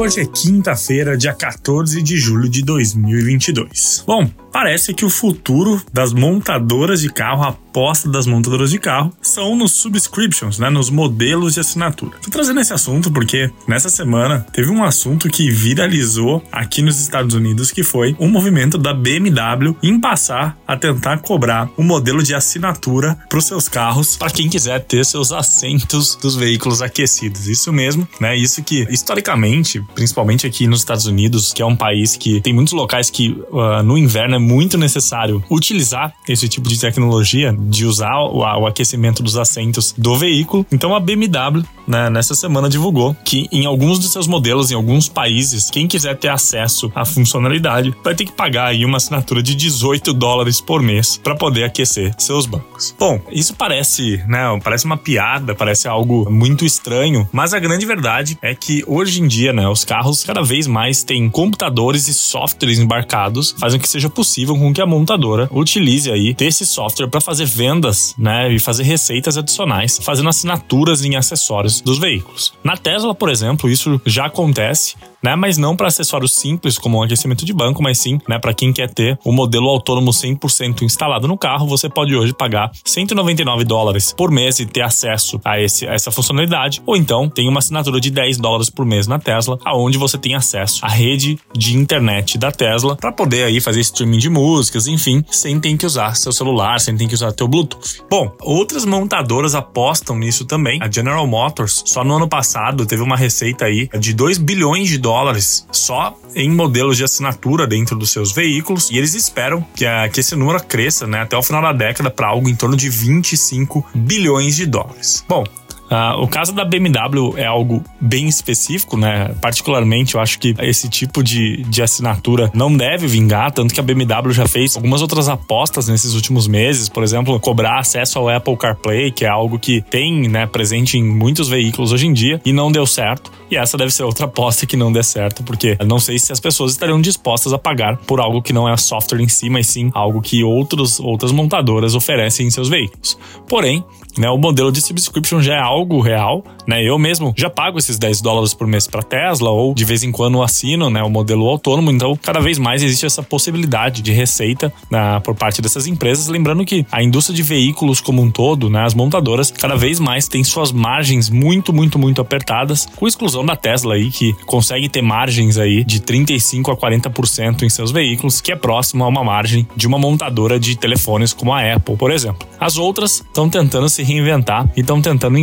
Hoje é quinta-feira, dia 14 de julho de 2022. Bom, parece que o futuro das montadoras de carro, a aposta das montadoras de carro, são nos subscriptions, né, nos modelos de assinatura. Tô trazendo esse assunto porque nessa semana teve um assunto que viralizou aqui nos Estados Unidos, que foi o movimento da BMW em passar a tentar cobrar o um modelo de assinatura para os seus carros, para quem quiser ter seus assentos dos veículos aquecidos. Isso mesmo, né? Isso que historicamente, principalmente aqui nos Estados Unidos, que é um país que tem muitos locais que uh, no inverno é muito necessário utilizar esse tipo de tecnologia de usar o, o aquecimento dos assentos do veículo. Então a BMW, né, nessa semana divulgou que em alguns dos seus modelos, em alguns países, quem quiser ter acesso à funcionalidade vai ter que pagar aí uma assinatura de 18 dólares por mês para poder aquecer seus bancos. Bom, isso parece, né, parece uma piada, parece algo muito estranho, mas a grande verdade é que hoje em dia, né, carros cada vez mais têm computadores e softwares embarcados, fazem que seja possível com que a montadora utilize aí desse software para fazer vendas, né, e fazer receitas adicionais, fazendo assinaturas em acessórios dos veículos. Na Tesla, por exemplo, isso já acontece né? Mas não para acessórios simples como um aquecimento de banco, mas sim, né, para quem quer ter o modelo autônomo 100% instalado no carro, você pode hoje pagar 199 dólares por mês e ter acesso a, esse, a essa funcionalidade, ou então tem uma assinatura de 10 dólares por mês na Tesla, aonde você tem acesso à rede de internet da Tesla para poder aí fazer streaming de músicas, enfim, sem ter que usar seu celular, sem ter que usar teu Bluetooth. Bom, outras montadoras apostam nisso também. A General Motors, só no ano passado, teve uma receita aí de 2 bilhões de dólares só em modelos de assinatura dentro dos seus veículos e eles esperam que, a, que esse número cresça né, até o final da década para algo em torno de 25 bilhões de dólares. Bom, Uh, o caso da BMW é algo bem específico, né? Particularmente, eu acho que esse tipo de, de assinatura não deve vingar, tanto que a BMW já fez algumas outras apostas nesses últimos meses, por exemplo, cobrar acesso ao Apple CarPlay, que é algo que tem né, presente em muitos veículos hoje em dia, e não deu certo. E essa deve ser outra aposta que não dê certo, porque não sei se as pessoas estariam dispostas a pagar por algo que não é software em si, mas sim algo que outros, outras montadoras oferecem em seus veículos. Porém, né, o modelo de subscription já é algo real, né? Eu mesmo já pago esses 10 dólares por mês para Tesla ou de vez em quando assino, né, o modelo autônomo, então cada vez mais existe essa possibilidade de receita né, por parte dessas empresas, lembrando que a indústria de veículos como um todo, né, as montadoras cada vez mais têm suas margens muito, muito, muito apertadas, com exclusão da Tesla aí que consegue ter margens aí de 35 a 40% em seus veículos, que é próximo a uma margem de uma montadora de telefones como a Apple, por exemplo. As outras estão tentando se reinventar e estão tentando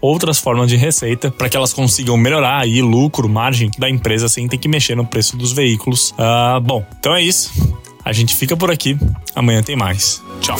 outras formas de receita para que elas consigam melhorar aí lucro, margem da empresa sem ter que mexer no preço dos veículos. Uh, bom, então é isso. A gente fica por aqui. Amanhã tem mais. Tchau.